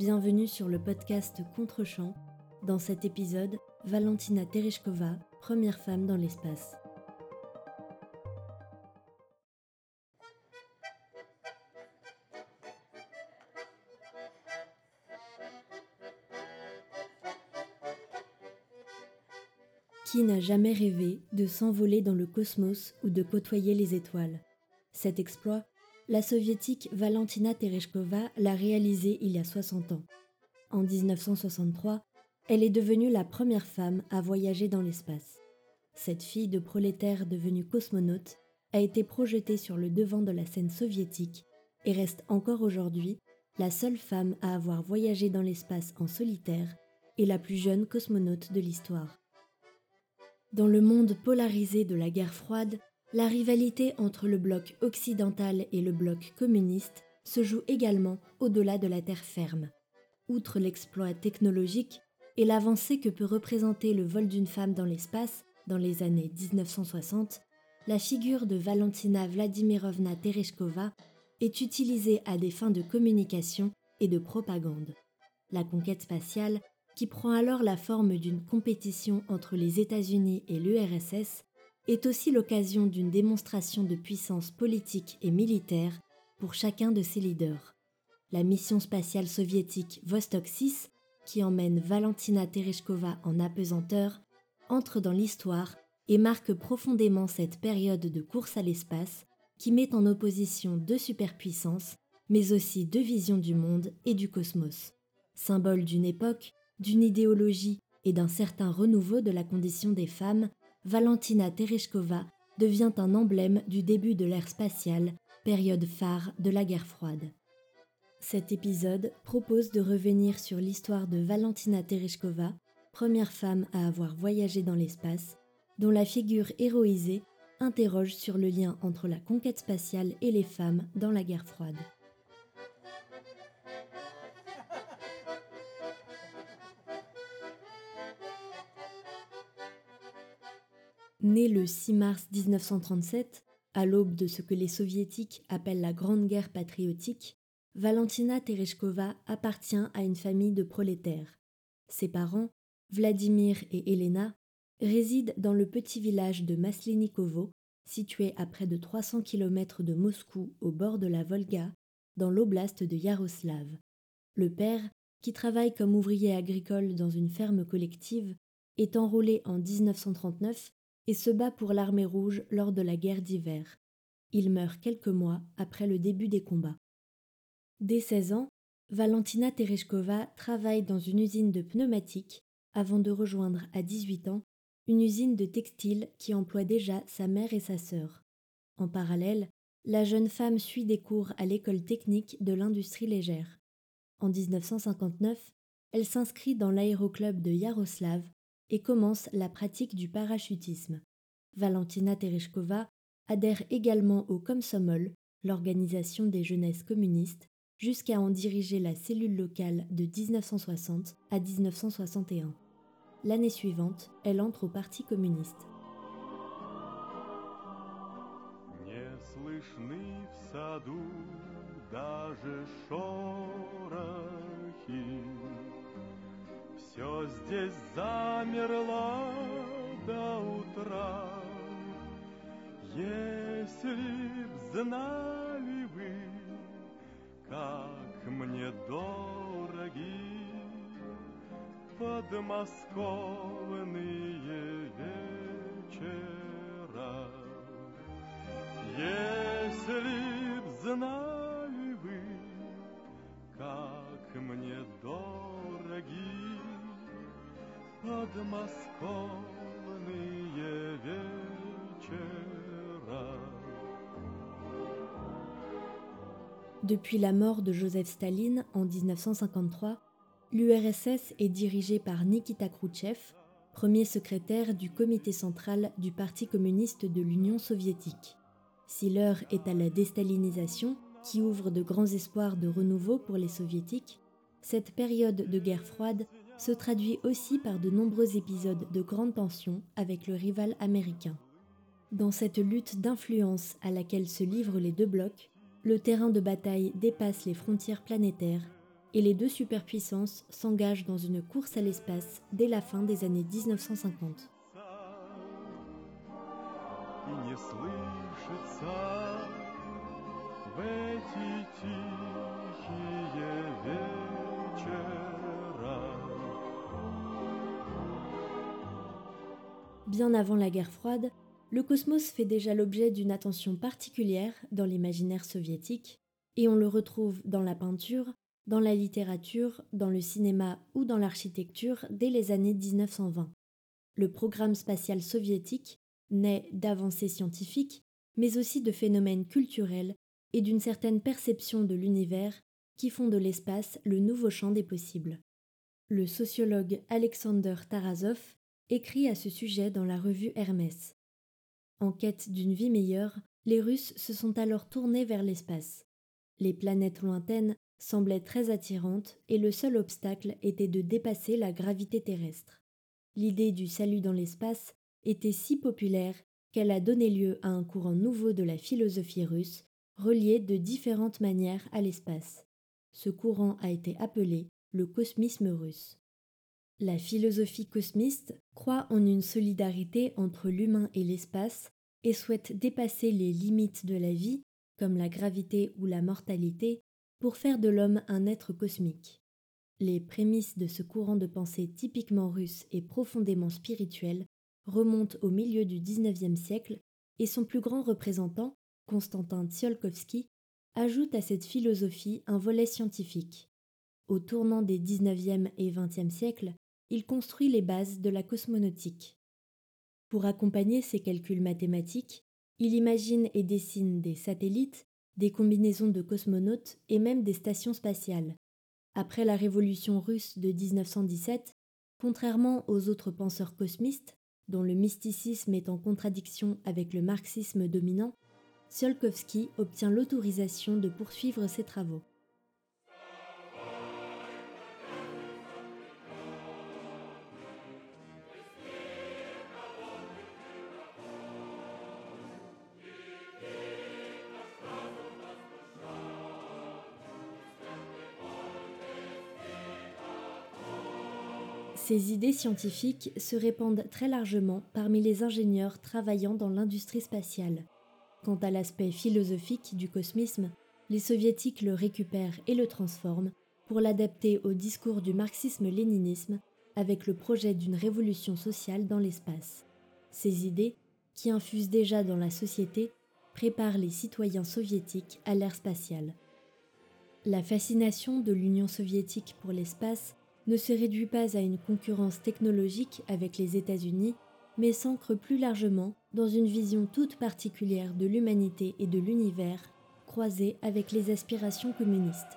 bienvenue sur le podcast Contre-champ. Dans cet épisode, Valentina Tereshkova, première femme dans l'espace. Qui n'a jamais rêvé de s'envoler dans le cosmos ou de côtoyer les étoiles? Cet exploit, la soviétique Valentina Tereshkova l'a réalisé il y a 60 ans. En 1963, elle est devenue la première femme à voyager dans l'espace. Cette fille de prolétaire devenue cosmonaute a été projetée sur le devant de la scène soviétique et reste encore aujourd'hui la seule femme à avoir voyagé dans l'espace en solitaire et la plus jeune cosmonaute de l'histoire. Dans le monde polarisé de la guerre froide, la rivalité entre le bloc occidental et le bloc communiste se joue également au-delà de la terre ferme. Outre l'exploit technologique et l'avancée que peut représenter le vol d'une femme dans l'espace dans les années 1960, la figure de Valentina Vladimirovna Tereshkova est utilisée à des fins de communication et de propagande. La conquête spatiale qui prend alors la forme d'une compétition entre les États-Unis et l'URSS, est aussi l'occasion d'une démonstration de puissance politique et militaire pour chacun de ses leaders. La mission spatiale soviétique Vostok 6, qui emmène Valentina Tereshkova en apesanteur, entre dans l'histoire et marque profondément cette période de course à l'espace qui met en opposition deux superpuissances, mais aussi deux visions du monde et du cosmos. Symbole d'une époque d'une idéologie et d'un certain renouveau de la condition des femmes, Valentina Tereshkova devient un emblème du début de l'ère spatiale, période phare de la guerre froide. Cet épisode propose de revenir sur l'histoire de Valentina Tereshkova, première femme à avoir voyagé dans l'espace, dont la figure héroïsée interroge sur le lien entre la conquête spatiale et les femmes dans la guerre froide. Née le 6 mars 1937, à l'aube de ce que les soviétiques appellent la Grande Guerre patriotique, Valentina Tereshkova appartient à une famille de prolétaires. Ses parents, Vladimir et Elena, résident dans le petit village de Maslenikovo, situé à près de 300 km de Moscou au bord de la Volga, dans l'oblast de Yaroslav. Le père, qui travaille comme ouvrier agricole dans une ferme collective, est enrôlé en 1939 et se bat pour l'armée rouge lors de la guerre d'hiver. Il meurt quelques mois après le début des combats. Dès 16 ans, Valentina Tereshkova travaille dans une usine de pneumatiques avant de rejoindre à 18 ans une usine de textile qui emploie déjà sa mère et sa sœur. En parallèle, la jeune femme suit des cours à l'école technique de l'industrie légère. En 1959, elle s'inscrit dans l'aéroclub de Yaroslav et commence la pratique du parachutisme. Valentina Tereshkova adhère également au Komsomol, l'organisation des jeunesses communistes, jusqu'à en diriger la cellule locale de 1960 à 1961. L'année suivante, elle entre au Parti communiste. Все здесь замерло до утра. Если б знали вы, как мне дороги подмосковные вечера. Если б знали Depuis la mort de Joseph Staline en 1953, l'URSS est dirigée par Nikita Khrouchtchev, premier secrétaire du comité central du Parti communiste de l'Union soviétique. Si l'heure est à la déstalinisation, qui ouvre de grands espoirs de renouveau pour les soviétiques, cette période de guerre froide se traduit aussi par de nombreux épisodes de grande tension avec le rival américain. Dans cette lutte d'influence à laquelle se livrent les deux blocs, le terrain de bataille dépasse les frontières planétaires et les deux superpuissances s'engagent dans une course à l'espace dès la fin des années 1950. И не слышится в эти тихие вечера Bien avant la guerre froide, le cosmos fait déjà l'objet d'une attention particulière dans l'imaginaire soviétique, et on le retrouve dans la peinture, dans la littérature, dans le cinéma ou dans l'architecture dès les années 1920. Le programme spatial soviétique naît d'avancées scientifiques, mais aussi de phénomènes culturels et d'une certaine perception de l'univers qui font de l'espace le nouveau champ des possibles. Le sociologue Alexander Tarasov écrit à ce sujet dans la revue Hermès. En quête d'une vie meilleure, les Russes se sont alors tournés vers l'espace. Les planètes lointaines semblaient très attirantes et le seul obstacle était de dépasser la gravité terrestre. L'idée du salut dans l'espace était si populaire qu'elle a donné lieu à un courant nouveau de la philosophie russe, relié de différentes manières à l'espace. Ce courant a été appelé le cosmisme russe. La philosophie cosmiste croit en une solidarité entre l'humain et l'espace et souhaite dépasser les limites de la vie, comme la gravité ou la mortalité, pour faire de l'homme un être cosmique. Les prémices de ce courant de pensée typiquement russe et profondément spirituel remontent au milieu du XIXe siècle et son plus grand représentant, Constantin Tsiolkovsky, ajoute à cette philosophie un volet scientifique. Au tournant des XIXe et XXe siècles, il construit les bases de la cosmonautique. Pour accompagner ses calculs mathématiques, il imagine et dessine des satellites, des combinaisons de cosmonautes et même des stations spatiales. Après la révolution russe de 1917, contrairement aux autres penseurs cosmistes, dont le mysticisme est en contradiction avec le marxisme dominant, Tsiolkovsky obtient l'autorisation de poursuivre ses travaux. Ces idées scientifiques se répandent très largement parmi les ingénieurs travaillant dans l'industrie spatiale. Quant à l'aspect philosophique du cosmisme, les soviétiques le récupèrent et le transforment pour l'adapter au discours du marxisme-léninisme avec le projet d'une révolution sociale dans l'espace. Ces idées, qui infusent déjà dans la société, préparent les citoyens soviétiques à l'ère spatiale. La fascination de l'Union soviétique pour l'espace ne se réduit pas à une concurrence technologique avec les États-Unis, mais s'ancre plus largement dans une vision toute particulière de l'humanité et de l'univers, croisée avec les aspirations communistes.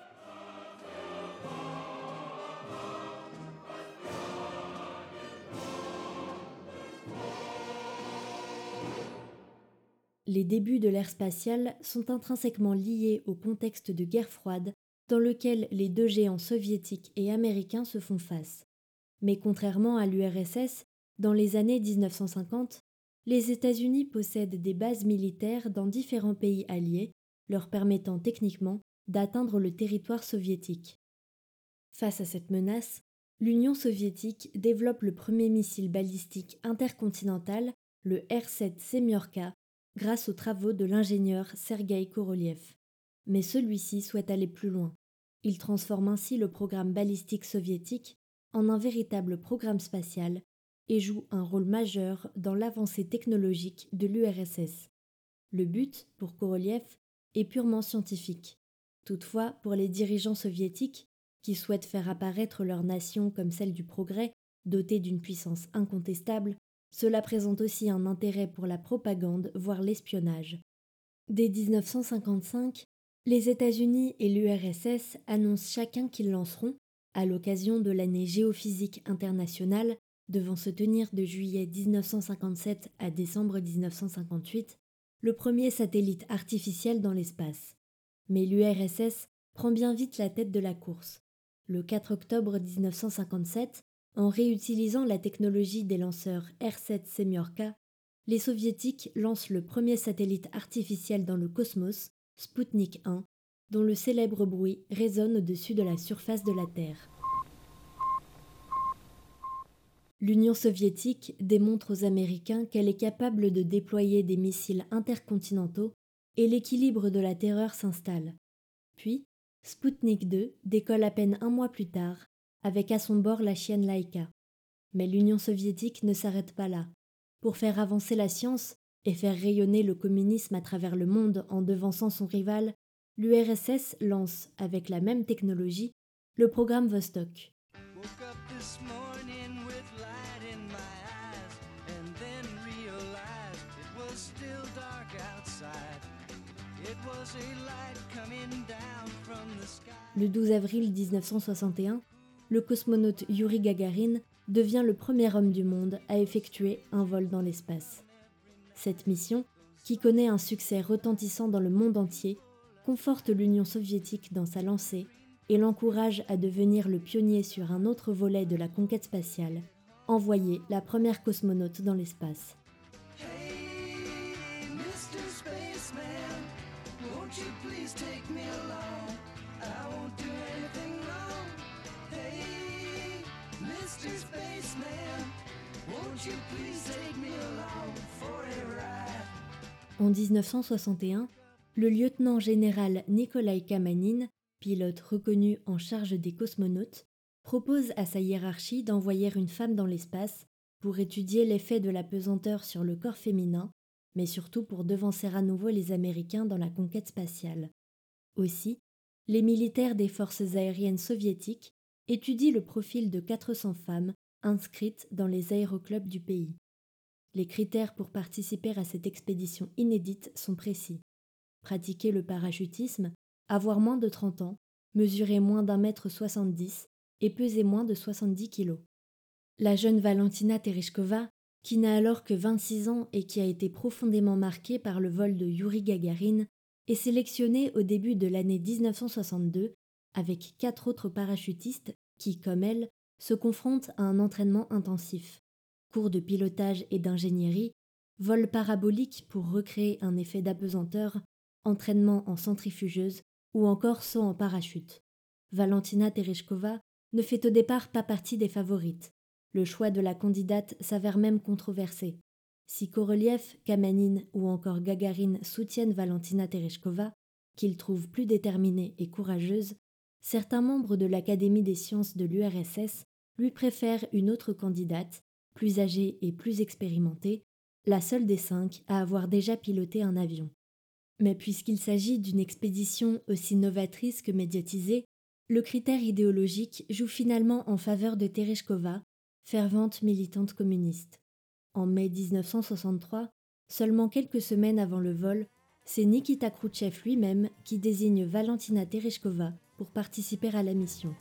Les débuts de l'ère spatiale sont intrinsèquement liés au contexte de guerre froide dans lequel les deux géants soviétiques et américains se font face. Mais contrairement à l'URSS, dans les années 1950, les États-Unis possèdent des bases militaires dans différents pays alliés, leur permettant techniquement d'atteindre le territoire soviétique. Face à cette menace, l'Union soviétique développe le premier missile balistique intercontinental, le R-7 Semyorka, grâce aux travaux de l'ingénieur Sergei Korolev. Mais celui-ci souhaite aller plus loin. Il transforme ainsi le programme balistique soviétique en un véritable programme spatial et joue un rôle majeur dans l'avancée technologique de l'URSS. Le but, pour Korolev, est purement scientifique. Toutefois, pour les dirigeants soviétiques, qui souhaitent faire apparaître leur nation comme celle du progrès, dotée d'une puissance incontestable, cela présente aussi un intérêt pour la propagande, voire l'espionnage. Dès 1955, les États-Unis et l'URSS annoncent chacun qu'ils lanceront, à l'occasion de l'année géophysique internationale, devant se tenir de juillet 1957 à décembre 1958, le premier satellite artificiel dans l'espace. Mais l'URSS prend bien vite la tête de la course. Le 4 octobre 1957, en réutilisant la technologie des lanceurs R7 Semyorka, les soviétiques lancent le premier satellite artificiel dans le cosmos Sputnik 1, dont le célèbre bruit résonne au-dessus de la surface de la Terre. L'Union soviétique démontre aux Américains qu'elle est capable de déployer des missiles intercontinentaux et l'équilibre de la terreur s'installe. Puis, Sputnik 2 décolle à peine un mois plus tard, avec à son bord la chienne Laika. Mais l'Union soviétique ne s'arrête pas là. Pour faire avancer la science et faire rayonner le communisme à travers le monde en devançant son rival, l'URSS lance, avec la même technologie, le programme Vostok. Le 12 avril 1961, le cosmonaute Yuri Gagarin devient le premier homme du monde à effectuer un vol dans l'espace. Cette mission, qui connaît un succès retentissant dans le monde entier, conforte l'Union soviétique dans sa lancée et l'encourage à devenir le pionnier sur un autre volet de la conquête spatiale, envoyer la première cosmonaute dans l'espace. En 1961, le lieutenant général Nikolai Kamanin, pilote reconnu en charge des cosmonautes, propose à sa hiérarchie d'envoyer une femme dans l'espace pour étudier l'effet de la pesanteur sur le corps féminin, mais surtout pour devancer à nouveau les Américains dans la conquête spatiale. Aussi, les militaires des forces aériennes soviétiques étudient le profil de 400 femmes inscrites dans les aéroclubs du pays. Les critères pour participer à cette expédition inédite sont précis. Pratiquer le parachutisme, avoir moins de 30 ans, mesurer moins d'un mètre 70 et peser moins de 70 kilos. La jeune Valentina Tereshkova, qui n'a alors que 26 ans et qui a été profondément marquée par le vol de Yuri Gagarin, est sélectionnée au début de l'année 1962 avec quatre autres parachutistes qui, comme elle, se confrontent à un entraînement intensif. Cours de pilotage et d'ingénierie, vol parabolique pour recréer un effet d'apesanteur, entraînement en centrifugeuse ou encore saut en parachute. Valentina Tereshkova ne fait au départ pas partie des favorites. Le choix de la candidate s'avère même controversé. Si Korolev, Kamanin ou encore Gagarine soutiennent Valentina Tereshkova, qu'ils trouvent plus déterminée et courageuse, certains membres de l'Académie des sciences de l'URSS lui préfèrent une autre candidate, plus âgée et plus expérimentée, la seule des cinq à avoir déjà piloté un avion. Mais puisqu'il s'agit d'une expédition aussi novatrice que médiatisée, le critère idéologique joue finalement en faveur de Tereshkova, fervente militante communiste. En mai 1963, seulement quelques semaines avant le vol, c'est Nikita Khrouchtchev lui-même qui désigne Valentina Tereshkova pour participer à la mission.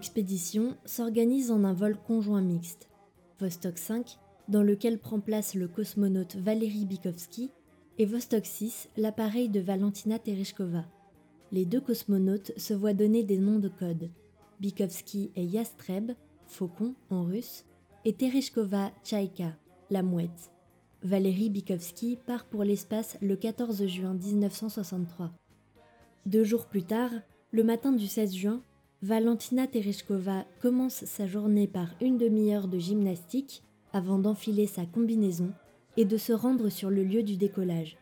L'expédition s'organise en un vol conjoint mixte, Vostok 5, dans lequel prend place le cosmonaute Valery Bikovsky, et Vostok 6, l'appareil de Valentina Tereshkova. Les deux cosmonautes se voient donner des noms de code. Bikovsky est Yastreb, faucon en russe, et Tereshkova Tchaïka, la mouette. Valérie Bikovsky part pour l'espace le 14 juin 1963. Deux jours plus tard, le matin du 16 juin, Valentina Tereshkova commence sa journée par une demi-heure de gymnastique avant d'enfiler sa combinaison et de se rendre sur le lieu du décollage.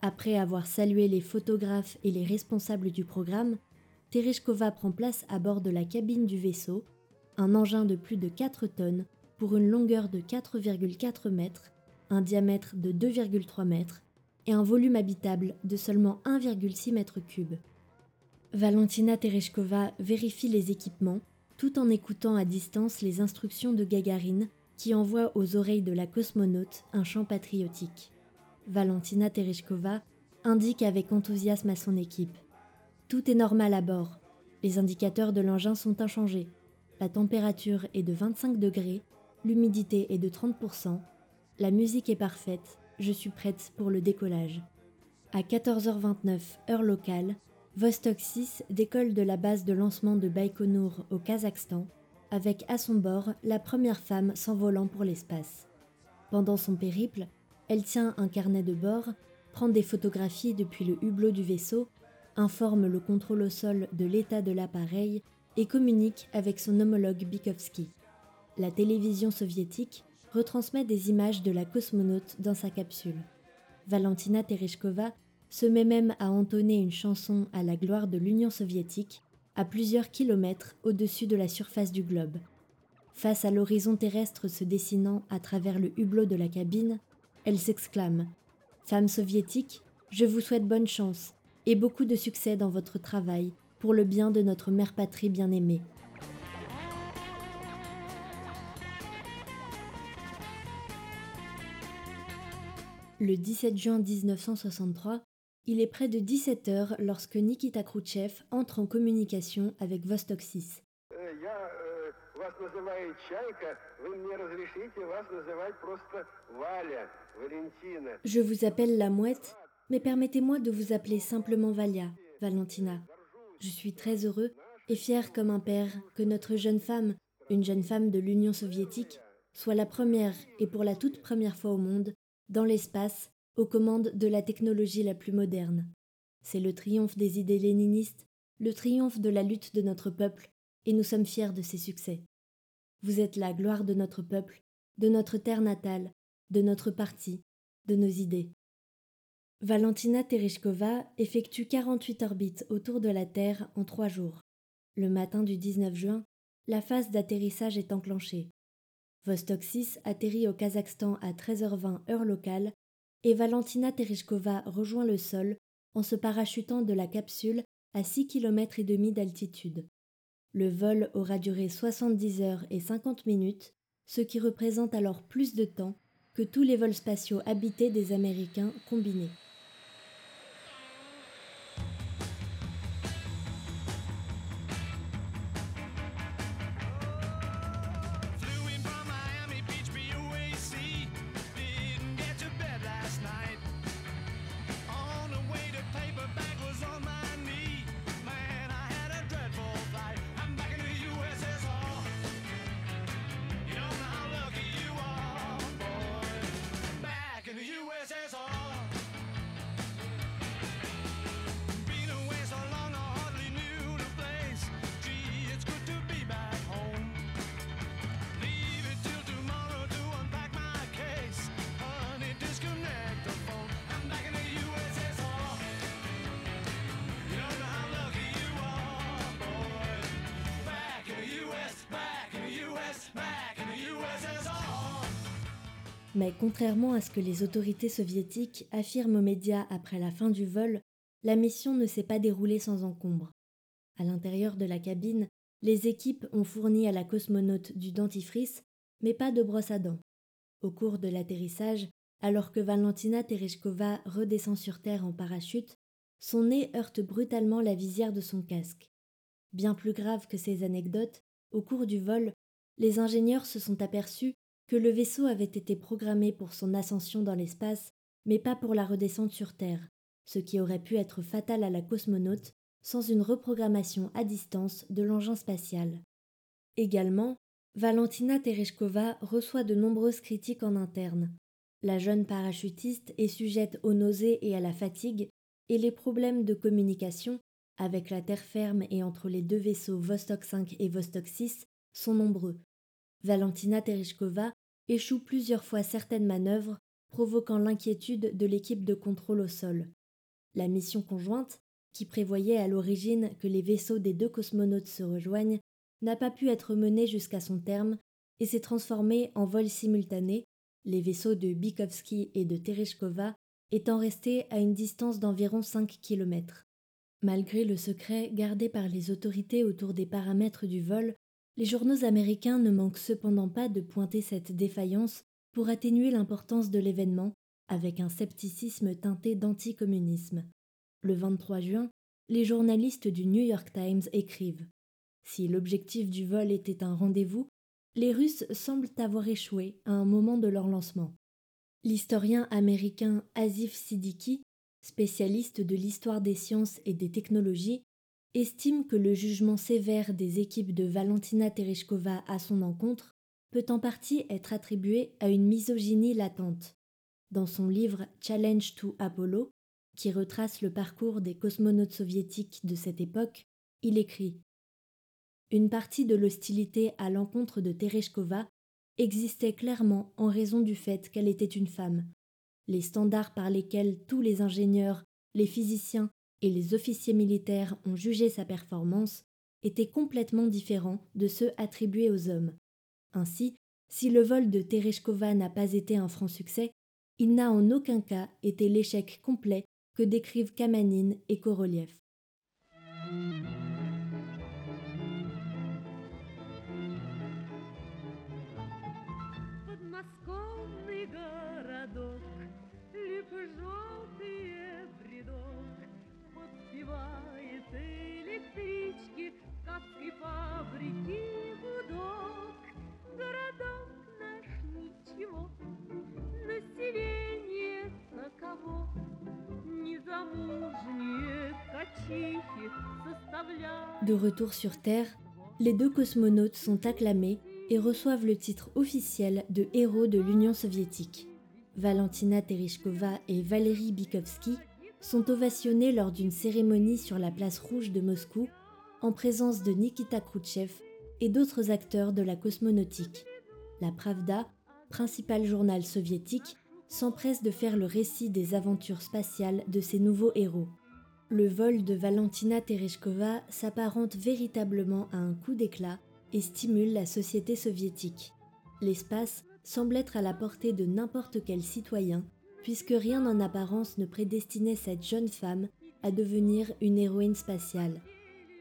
Après avoir salué les photographes et les responsables du programme, Tereshkova prend place à bord de la cabine du vaisseau, un engin de plus de 4 tonnes pour une longueur de 4,4 mètres, un diamètre de 2,3 mètres et un volume habitable de seulement 1,6 mètres cubes. Valentina Tereshkova vérifie les équipements tout en écoutant à distance les instructions de Gagarine qui envoie aux oreilles de la cosmonaute un chant patriotique. Valentina Tereshkova indique avec enthousiasme à son équipe Tout est normal à bord. Les indicateurs de l'engin sont inchangés. La température est de 25 degrés, l'humidité est de 30%, la musique est parfaite, je suis prête pour le décollage. À 14h29 heure locale, Vostok 6 décolle de la base de lancement de Baïkonour au Kazakhstan, avec à son bord la première femme s'envolant pour l'espace. Pendant son périple, elle tient un carnet de bord, prend des photographies depuis le hublot du vaisseau, informe le contrôle au sol de l'état de l'appareil et communique avec son homologue Bikovski. La télévision soviétique retransmet des images de la cosmonaute dans sa capsule. Valentina Tereshkova se met même à entonner une chanson à la gloire de l'Union soviétique à plusieurs kilomètres au-dessus de la surface du globe. Face à l'horizon terrestre se dessinant à travers le hublot de la cabine, elle s'exclame Femme soviétique, je vous souhaite bonne chance et beaucoup de succès dans votre travail pour le bien de notre mère patrie bien-aimée. Le 17 juin 1963, il est près de 17 heures lorsque Nikita Khrouchtchev entre en communication avec Vostok 6. Je vous appelle la mouette, mais permettez-moi de vous appeler simplement Valia, Valentina. Je suis très heureux et fier comme un père que notre jeune femme, une jeune femme de l'Union soviétique, soit la première et pour la toute première fois au monde, dans l'espace, aux commandes de la technologie la plus moderne. C'est le triomphe des idées léninistes, le triomphe de la lutte de notre peuple, et nous sommes fiers de ses succès. Vous êtes la gloire de notre peuple, de notre terre natale, de notre parti, de nos idées. Valentina Tereshkova effectue 48 orbites autour de la Terre en trois jours. Le matin du 19 juin, la phase d'atterrissage est enclenchée. Vostok 6 atterrit au Kazakhstan à 13h20 heure locale et Valentina Tereshkova rejoint le sol en se parachutant de la capsule à 6 km et demi d'altitude. Le vol aura duré 70 heures et 50 minutes, ce qui représente alors plus de temps que tous les vols spatiaux habités des Américains combinés. Contrairement à ce que les autorités soviétiques affirment aux médias après la fin du vol, la mission ne s'est pas déroulée sans encombre. À l'intérieur de la cabine, les équipes ont fourni à la cosmonaute du dentifrice, mais pas de brosse à dents. Au cours de l'atterrissage, alors que Valentina Tereshkova redescend sur Terre en parachute, son nez heurte brutalement la visière de son casque. Bien plus grave que ces anecdotes, au cours du vol, les ingénieurs se sont aperçus que le vaisseau avait été programmé pour son ascension dans l'espace, mais pas pour la redescente sur Terre, ce qui aurait pu être fatal à la cosmonaute sans une reprogrammation à distance de l'engin spatial. Également, Valentina Tereshkova reçoit de nombreuses critiques en interne. La jeune parachutiste est sujette aux nausées et à la fatigue, et les problèmes de communication, avec la terre ferme et entre les deux vaisseaux Vostok 5 et Vostok 6, sont nombreux. Valentina Tereshkova échoue plusieurs fois certaines manœuvres, provoquant l'inquiétude de l'équipe de contrôle au sol. La mission conjointe, qui prévoyait à l'origine que les vaisseaux des deux cosmonautes se rejoignent, n'a pas pu être menée jusqu'à son terme et s'est transformée en vol simultané, les vaisseaux de Bikovski et de Tereshkova étant restés à une distance d'environ 5 km. Malgré le secret gardé par les autorités autour des paramètres du vol, les journaux américains ne manquent cependant pas de pointer cette défaillance pour atténuer l'importance de l'événement avec un scepticisme teinté d'anticommunisme. Le 23 juin, les journalistes du New York Times écrivent Si l'objectif du vol était un rendez-vous, les Russes semblent avoir échoué à un moment de leur lancement. L'historien américain Asif Siddiqui, spécialiste de l'histoire des sciences et des technologies, estime que le jugement sévère des équipes de Valentina Tereshkova à son encontre peut en partie être attribué à une misogynie latente. Dans son livre Challenge to Apollo, qui retrace le parcours des cosmonautes soviétiques de cette époque, il écrit Une partie de l'hostilité à l'encontre de Tereshkova existait clairement en raison du fait qu'elle était une femme. Les standards par lesquels tous les ingénieurs, les physiciens et les officiers militaires ont jugé sa performance étaient complètement différents de ceux attribués aux hommes. Ainsi, si le vol de Tereshkova n'a pas été un franc succès, il n'a en aucun cas été l'échec complet que décrivent Kamanine et Korolev. De retour sur Terre, les deux cosmonautes sont acclamés et reçoivent le titre officiel de héros de l'Union soviétique. Valentina Tereshkova et Valery Bikovsky sont ovationnés lors d'une cérémonie sur la place rouge de Moscou en présence de Nikita Khrouchtchev et d'autres acteurs de la cosmonautique. La Pravda, principal journal soviétique, s'empresse de faire le récit des aventures spatiales de ces nouveaux héros. Le vol de Valentina Tereshkova s'apparente véritablement à un coup d'éclat et stimule la société soviétique. L'espace semble être à la portée de n'importe quel citoyen, puisque rien en apparence ne prédestinait cette jeune femme à devenir une héroïne spatiale.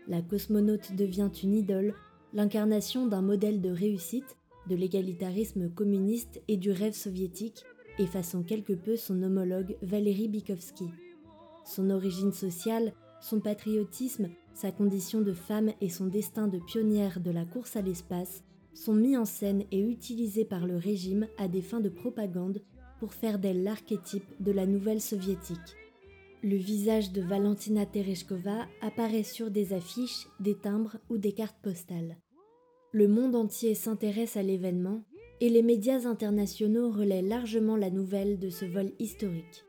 La cosmonaute devient une idole, l'incarnation d'un modèle de réussite, de l'égalitarisme communiste et du rêve soviétique, effaçant quelque peu son homologue Valéry Bikovsky. Son origine sociale, son patriotisme, sa condition de femme et son destin de pionnière de la course à l'espace sont mis en scène et utilisés par le régime à des fins de propagande pour faire d'elle l'archétype de la nouvelle soviétique. Le visage de Valentina Tereshkova apparaît sur des affiches, des timbres ou des cartes postales. Le monde entier s'intéresse à l'événement et les médias internationaux relaient largement la nouvelle de ce vol historique.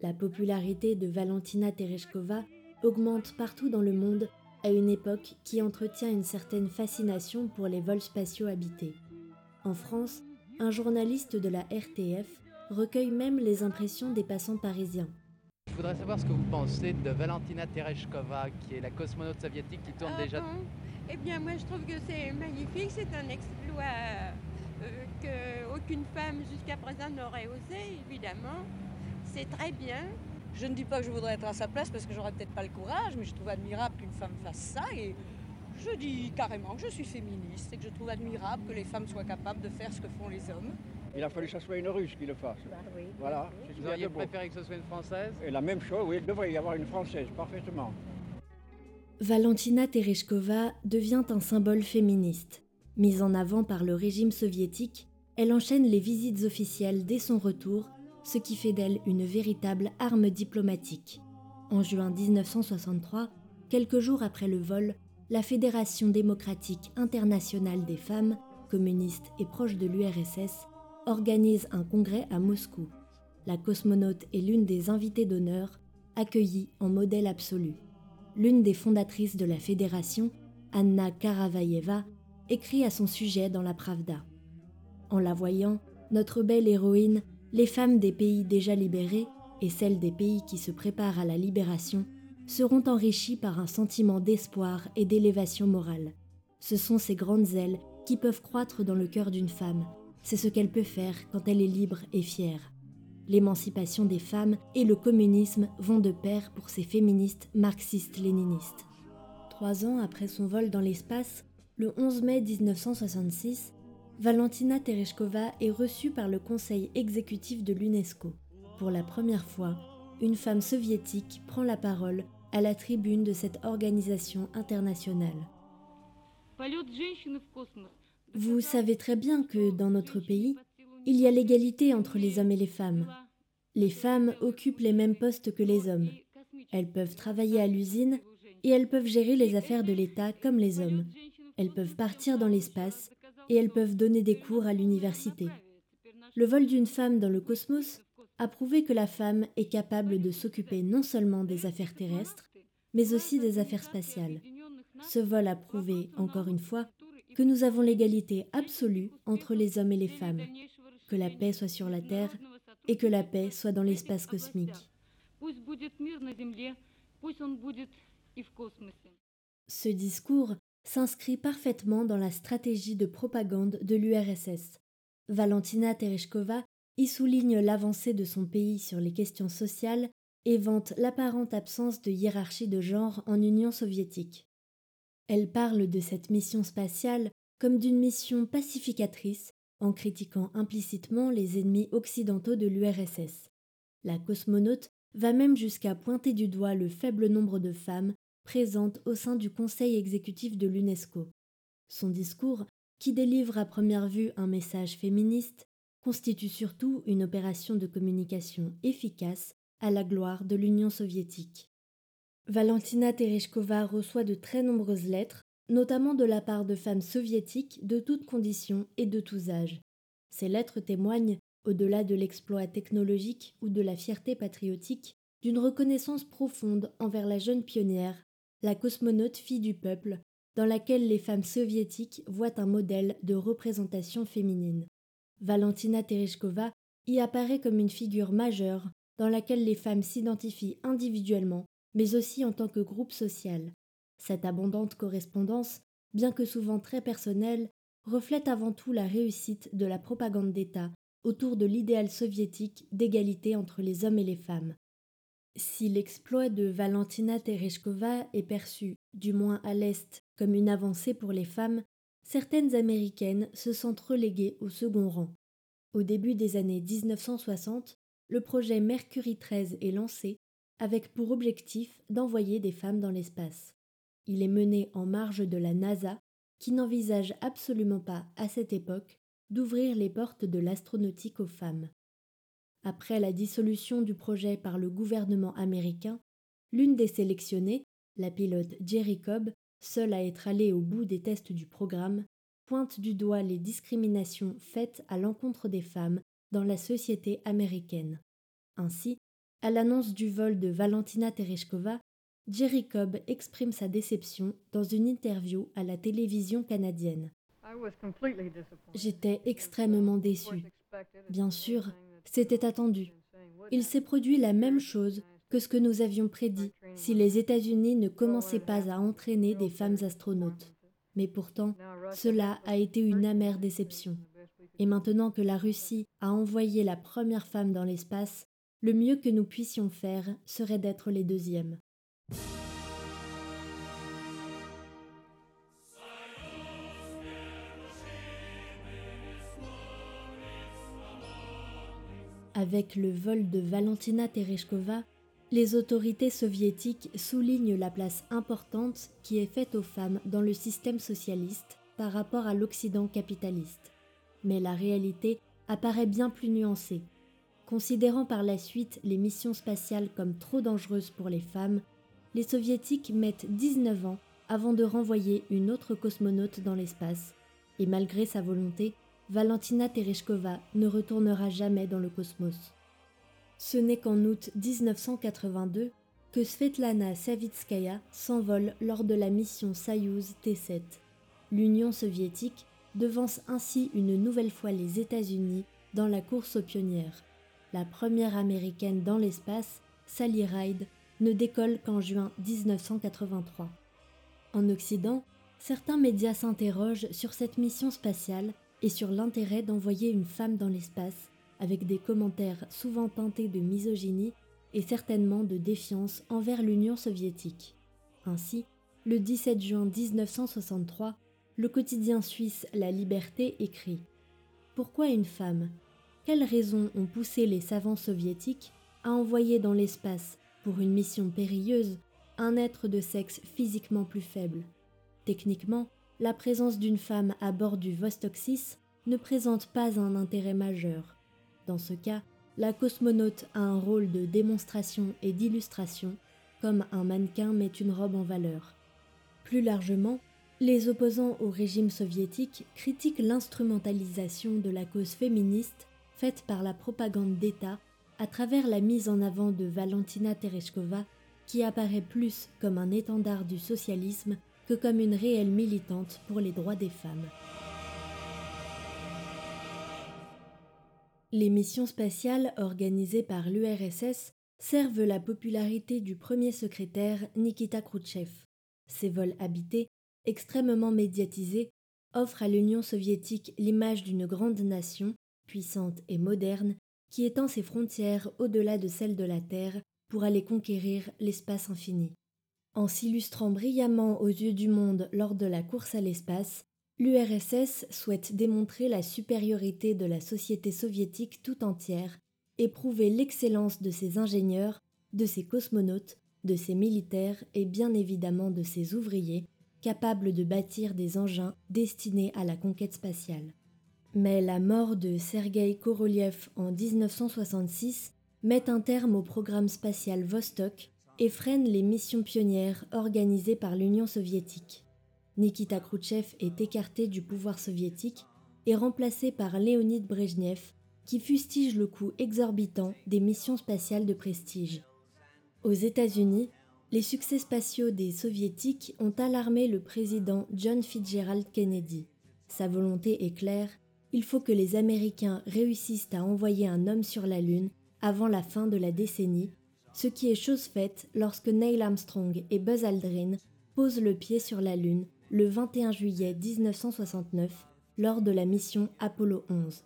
La popularité de Valentina Tereshkova augmente partout dans le monde à une époque qui entretient une certaine fascination pour les vols spatiaux habités. En France, un journaliste de la RTF recueille même les impressions des passants parisiens. Je voudrais savoir ce que vous pensez de Valentina Tereshkova, qui est la cosmonaute soviétique qui tourne ah déjà. Bon? Eh bien, moi, je trouve que c'est magnifique. C'est un exploit euh, qu'aucune femme jusqu'à présent n'aurait osé, évidemment. C'est très bien. Je ne dis pas que je voudrais être à sa place parce que j'aurais peut-être pas le courage, mais je trouve admirable qu'une femme fasse ça et je dis carrément que je suis féministe et que je trouve admirable que les femmes soient capables de faire ce que font les hommes. Il a fallu que ce soit une russe qui le fasse. Bah oui. Voilà. Vous auriez préféré que ce soit une française? Et la même chose, oui, il devrait y avoir une française, parfaitement. Valentina Tereshkova devient un symbole féministe. Mise en avant par le régime soviétique, elle enchaîne les visites officielles dès son retour, ce qui fait d'elle une véritable arme diplomatique. En juin 1963, quelques jours après le vol, la Fédération démocratique internationale des femmes, communiste et proche de l'URSS, organise un congrès à Moscou. La cosmonaute est l'une des invitées d'honneur, accueillie en modèle absolu. L'une des fondatrices de la fédération, Anna Karavayeva, écrit à son sujet dans la Pravda. En la voyant, notre belle héroïne, les femmes des pays déjà libérés et celles des pays qui se préparent à la libération seront enrichies par un sentiment d'espoir et d'élévation morale. Ce sont ces grandes ailes qui peuvent croître dans le cœur d'une femme. C'est ce qu'elle peut faire quand elle est libre et fière. L'émancipation des femmes et le communisme vont de pair pour ces féministes marxistes-léninistes. Trois ans après son vol dans l'espace, le 11 mai 1966, Valentina Tereshkova est reçue par le Conseil exécutif de l'UNESCO. Pour la première fois, une femme soviétique prend la parole à la tribune de cette organisation internationale. Vous savez très bien que dans notre pays, Il y a l'égalité entre les hommes et les femmes. Les femmes occupent les mêmes postes que les hommes. Elles peuvent travailler à l'usine et elles peuvent gérer les affaires de l'État comme les hommes. Elles peuvent partir dans l'espace et elles peuvent donner des cours à l'université. Le vol d'une femme dans le cosmos a prouvé que la femme est capable de s'occuper non seulement des affaires terrestres, mais aussi des affaires spatiales. Ce vol a prouvé, encore une fois, que nous avons l'égalité absolue entre les hommes et les femmes, que la paix soit sur la Terre et que la paix soit dans l'espace cosmique. Ce discours s'inscrit parfaitement dans la stratégie de propagande de l'URSS. Valentina Tereshkova y souligne l'avancée de son pays sur les questions sociales et vante l'apparente absence de hiérarchie de genre en Union soviétique. Elle parle de cette mission spatiale comme d'une mission pacificatrice en critiquant implicitement les ennemis occidentaux de l'URSS. La cosmonaute va même jusqu'à pointer du doigt le faible nombre de femmes présentes au sein du conseil exécutif de l'UNESCO. Son discours, qui délivre à première vue un message féministe, constitue surtout une opération de communication efficace à la gloire de l'Union soviétique. Valentina Tereshkova reçoit de très nombreuses lettres, notamment de la part de femmes soviétiques de toutes conditions et de tous âges. Ces lettres témoignent, au-delà de l'exploit technologique ou de la fierté patriotique, d'une reconnaissance profonde envers la jeune pionnière, la cosmonaute fille du peuple, dans laquelle les femmes soviétiques voient un modèle de représentation féminine. Valentina Tereshkova y apparaît comme une figure majeure dans laquelle les femmes s'identifient individuellement, mais aussi en tant que groupe social. Cette abondante correspondance, bien que souvent très personnelle, reflète avant tout la réussite de la propagande d'État autour de l'idéal soviétique d'égalité entre les hommes et les femmes. Si l'exploit de Valentina Tereshkova est perçu, du moins à l'Est, comme une avancée pour les femmes, certaines Américaines se sentent reléguées au second rang. Au début des années 1960, le projet Mercury 13 est lancé avec pour objectif d'envoyer des femmes dans l'espace. Il est mené en marge de la NASA, qui n'envisage absolument pas, à cette époque, d'ouvrir les portes de l'astronautique aux femmes. Après la dissolution du projet par le gouvernement américain, l'une des sélectionnées, la pilote Jerry Cobb, seule à être allée au bout des tests du programme, pointe du doigt les discriminations faites à l'encontre des femmes dans la société américaine. Ainsi, à l'annonce du vol de Valentina Tereshkova, Jerry Cobb exprime sa déception dans une interview à la télévision canadienne. J'étais extrêmement déçu. Bien sûr, c'était attendu. Il s'est produit la même chose que ce que nous avions prédit si les États-Unis ne commençaient pas à entraîner des femmes astronautes. Mais pourtant, cela a été une amère déception. Et maintenant que la Russie a envoyé la première femme dans l'espace, le mieux que nous puissions faire serait d'être les deuxièmes. Avec le vol de Valentina Tereshkova, les autorités soviétiques soulignent la place importante qui est faite aux femmes dans le système socialiste par rapport à l'Occident capitaliste. Mais la réalité apparaît bien plus nuancée. Considérant par la suite les missions spatiales comme trop dangereuses pour les femmes, les soviétiques mettent 19 ans avant de renvoyer une autre cosmonaute dans l'espace, et malgré sa volonté, Valentina Tereshkova ne retournera jamais dans le cosmos. Ce n'est qu'en août 1982 que Svetlana Savitskaya s'envole lors de la mission Soyuz T7. L'Union soviétique devance ainsi une nouvelle fois les États-Unis dans la course aux pionnières. La première américaine dans l'espace, Sally Ride, ne décolle qu'en juin 1983. En Occident, certains médias s'interrogent sur cette mission spatiale et sur l'intérêt d'envoyer une femme dans l'espace, avec des commentaires souvent teintés de misogynie et certainement de défiance envers l'Union soviétique. Ainsi, le 17 juin 1963, le quotidien suisse La Liberté écrit Pourquoi une femme? Quelles raisons ont poussé les savants soviétiques à envoyer dans l'espace, pour une mission périlleuse, un être de sexe physiquement plus faible? Techniquement, la présence d'une femme à bord du Vostok 6 ne présente pas un intérêt majeur. Dans ce cas, la cosmonaute a un rôle de démonstration et d'illustration, comme un mannequin met une robe en valeur. Plus largement, les opposants au régime soviétique critiquent l'instrumentalisation de la cause féministe faite par la propagande d'État à travers la mise en avant de Valentina Tereshkova, qui apparaît plus comme un étendard du socialisme que comme une réelle militante pour les droits des femmes. Les missions spatiales organisées par l'URSS servent la popularité du premier secrétaire Nikita Khrouchtchev. Ces vols habités, extrêmement médiatisés, offrent à l'Union soviétique l'image d'une grande nation, puissante et moderne, qui étend ses frontières au-delà de celles de la Terre pour aller conquérir l'espace infini. En s'illustrant brillamment aux yeux du monde lors de la course à l'espace, L'URSS souhaite démontrer la supériorité de la société soviétique tout entière et prouver l'excellence de ses ingénieurs, de ses cosmonautes, de ses militaires et bien évidemment de ses ouvriers, capables de bâtir des engins destinés à la conquête spatiale. Mais la mort de Sergei Korolev en 1966 met un terme au programme spatial Vostok et freine les missions pionnières organisées par l'Union soviétique. Nikita Khrouchtchev est écarté du pouvoir soviétique et remplacé par Léonid Brejnev, qui fustige le coût exorbitant des missions spatiales de prestige. Aux États-Unis, les succès spatiaux des soviétiques ont alarmé le président John Fitzgerald Kennedy. Sa volonté est claire, il faut que les Américains réussissent à envoyer un homme sur la Lune avant la fin de la décennie, ce qui est chose faite lorsque Neil Armstrong et Buzz Aldrin posent le pied sur la Lune le 21 juillet 1969 lors de la mission Apollo 11.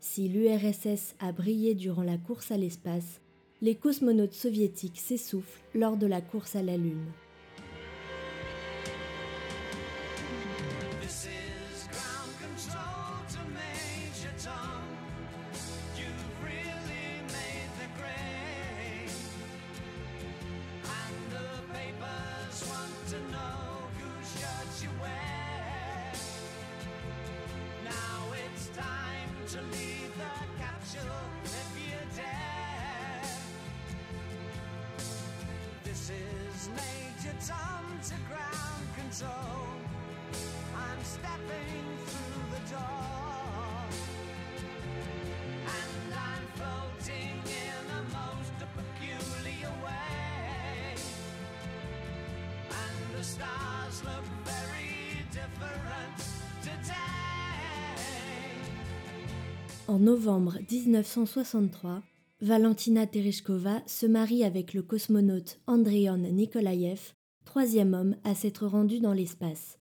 Si l'URSS a brillé durant la course à l'espace, les cosmonautes soviétiques s'essoufflent lors de la course à la Lune. Novembre 1963, Valentina Tereshkova se marie avec le cosmonaute Andrion Nikolaev, troisième homme à s'être rendu dans l'espace.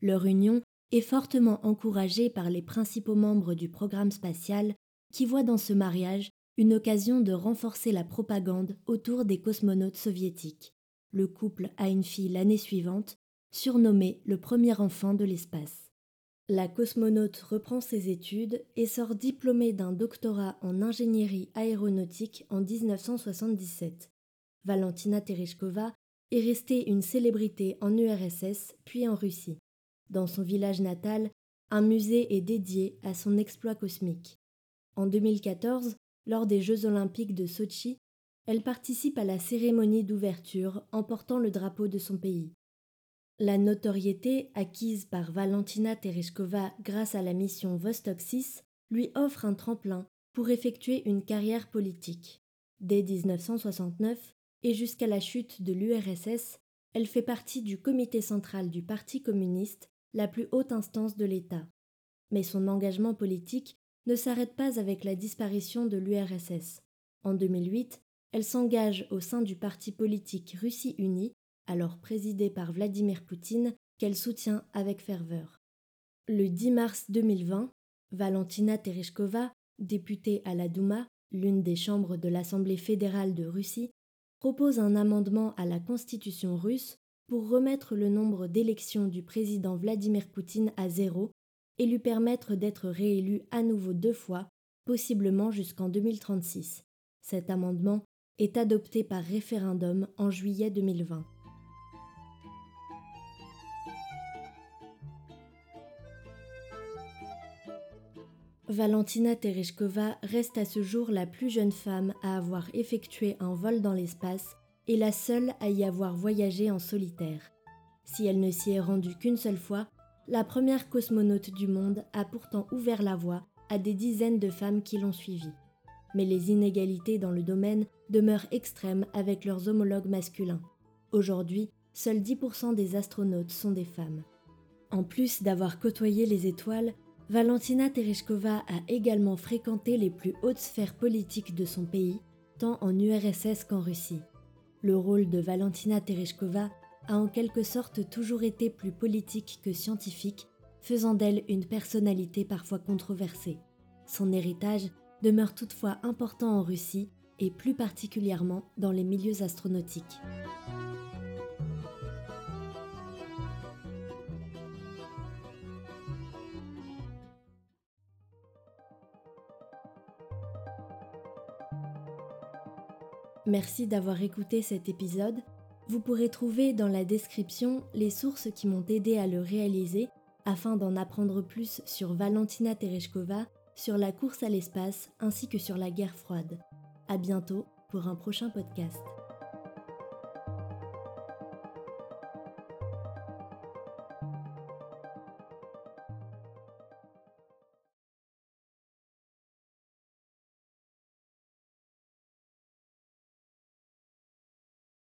Leur union est fortement encouragée par les principaux membres du programme spatial qui voient dans ce mariage une occasion de renforcer la propagande autour des cosmonautes soviétiques. Le couple a une fille l'année suivante, surnommée le premier enfant de l'espace. La cosmonaute reprend ses études et sort diplômée d'un doctorat en ingénierie aéronautique en 1977. Valentina Tereshkova est restée une célébrité en URSS puis en Russie. Dans son village natal, un musée est dédié à son exploit cosmique. En 2014, lors des Jeux olympiques de Sochi, elle participe à la cérémonie d'ouverture en portant le drapeau de son pays. La notoriété acquise par Valentina Tereshkova grâce à la mission Vostok 6 lui offre un tremplin pour effectuer une carrière politique. Dès 1969 et jusqu'à la chute de l'URSS, elle fait partie du comité central du Parti communiste, la plus haute instance de l'État. Mais son engagement politique ne s'arrête pas avec la disparition de l'URSS. En 2008, elle s'engage au sein du parti politique Russie Unie alors présidée par Vladimir Poutine, qu'elle soutient avec ferveur. Le 10 mars 2020, Valentina Tereshkova, députée à la Douma, l'une des chambres de l'Assemblée fédérale de Russie, propose un amendement à la constitution russe pour remettre le nombre d'élections du président Vladimir Poutine à zéro et lui permettre d'être réélu à nouveau deux fois, possiblement jusqu'en 2036. Cet amendement est adopté par référendum en juillet 2020. Valentina Tereshkova reste à ce jour la plus jeune femme à avoir effectué un vol dans l'espace et la seule à y avoir voyagé en solitaire. Si elle ne s'y est rendue qu'une seule fois, la première cosmonaute du monde a pourtant ouvert la voie à des dizaines de femmes qui l'ont suivie. Mais les inégalités dans le domaine demeurent extrêmes avec leurs homologues masculins. Aujourd'hui, seuls 10% des astronautes sont des femmes. En plus d'avoir côtoyé les étoiles, Valentina Tereshkova a également fréquenté les plus hautes sphères politiques de son pays, tant en URSS qu'en Russie. Le rôle de Valentina Tereshkova a en quelque sorte toujours été plus politique que scientifique, faisant d'elle une personnalité parfois controversée. Son héritage demeure toutefois important en Russie et plus particulièrement dans les milieux astronautiques. Merci d'avoir écouté cet épisode. Vous pourrez trouver dans la description les sources qui m'ont aidé à le réaliser afin d'en apprendre plus sur Valentina Tereshkova, sur la course à l'espace ainsi que sur la guerre froide. À bientôt pour un prochain podcast.